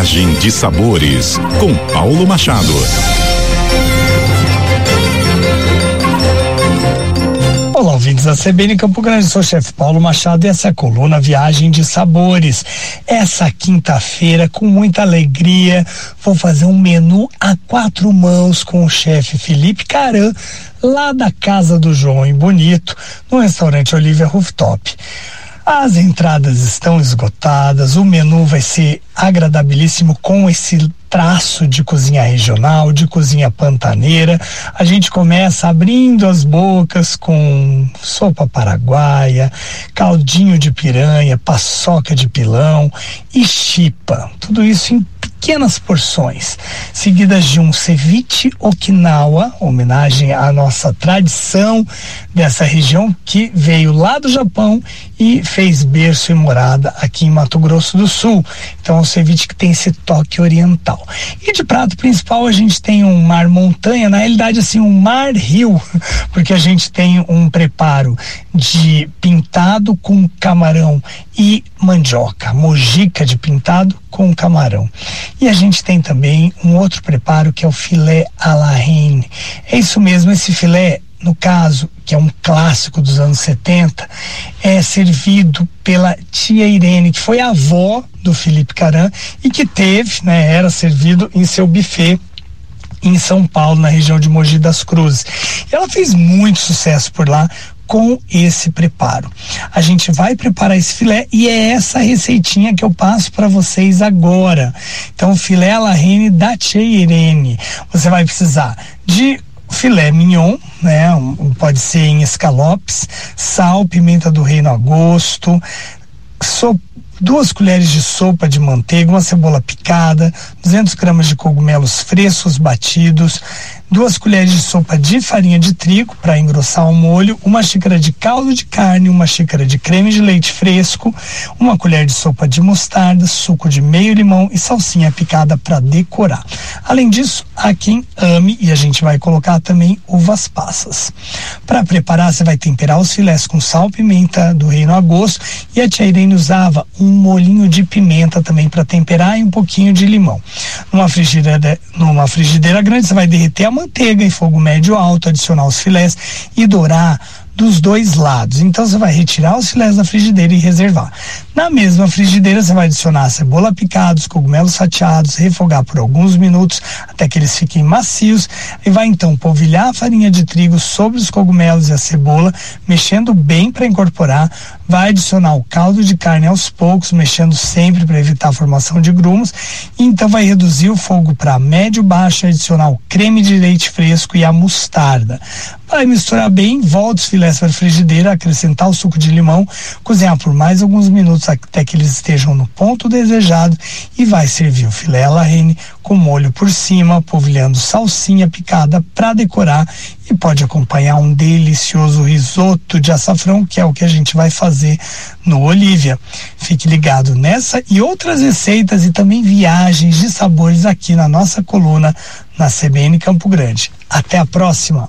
Viagem de Sabores, com Paulo Machado. Olá, ouvintes da CBN Campo Grande, sou o chefe Paulo Machado e essa é a coluna Viagem de Sabores. Essa quinta-feira, com muita alegria, vou fazer um menu a quatro mãos com o chefe Felipe Caran, lá da Casa do João em Bonito, no restaurante Olivia Rooftop. As entradas estão esgotadas, o menu vai ser agradabilíssimo com esse traço de cozinha regional, de cozinha pantaneira. A gente começa abrindo as bocas com sopa paraguaia, caldinho de piranha, paçoca de pilão e chipa. Tudo isso em pequenas porções, seguidas de um ceviche Okinawa, homenagem à nossa tradição dessa região que veio lá do Japão e fez berço e morada aqui em Mato Grosso do Sul. Então é um ceviche que tem esse toque oriental. E de prato principal a gente tem um mar montanha, na realidade assim um mar rio, porque a gente tem um preparo de pintado com camarão e mandioca, mojica de pintado com camarão. E a gente tem também um outro preparo que é o filé à la reine. É isso mesmo, esse filé no caso, que é um clássico dos anos 70, é servido pela tia Irene, que foi avó do Felipe Caran e que teve, né, era servido em seu buffet em São Paulo, na região de Mogi das Cruzes. E ela fez muito sucesso por lá com esse preparo. A gente vai preparar esse filé e é essa receitinha que eu passo para vocês agora. Então, filé la reine da Tia Irene. Você vai precisar de filé mignon, né? Pode ser em escalopes, sal, pimenta do reino a gosto, sopa duas colheres de sopa de manteiga, uma cebola picada, 200 gramas de cogumelos frescos batidos, duas colheres de sopa de farinha de trigo para engrossar o molho, uma xícara de caldo de carne, uma xícara de creme de leite fresco, uma colher de sopa de mostarda, suco de meio limão e salsinha picada para decorar. Além disso, há quem ame e a gente vai colocar também uvas passas. Para preparar, você vai temperar os filés com sal, pimenta do reino a gosto e a tia Irene usava um molinho de pimenta também para temperar e um pouquinho de limão. Numa frigideira, numa frigideira grande, você vai derreter a manteiga em fogo médio alto, adicionar os filés e dourar dos dois lados. Então você vai retirar os filés da frigideira e reservar. Na mesma frigideira você vai adicionar a cebola picada, os cogumelos fatiados, refogar por alguns minutos até que eles fiquem macios e vai então polvilhar a farinha de trigo sobre os cogumelos e a cebola, mexendo bem para incorporar. Vai adicionar o caldo de carne aos poucos, mexendo sempre para evitar a formação de grumos. E então vai reduzir o fogo para médio baixo adicionar o creme de leite fresco e a mostarda. Vai misturar bem, volta os filés para a frigideira, acrescentar o suco de limão, cozinhar por mais alguns minutos até que eles estejam no ponto desejado e vai servir o filé à reine com molho por cima, polvilhando salsinha picada para decorar e pode acompanhar um delicioso risoto de açafrão, que é o que a gente vai fazer no Olivia. Fique ligado nessa e outras receitas e também viagens de sabores aqui na nossa coluna na CBN Campo Grande. Até a próxima.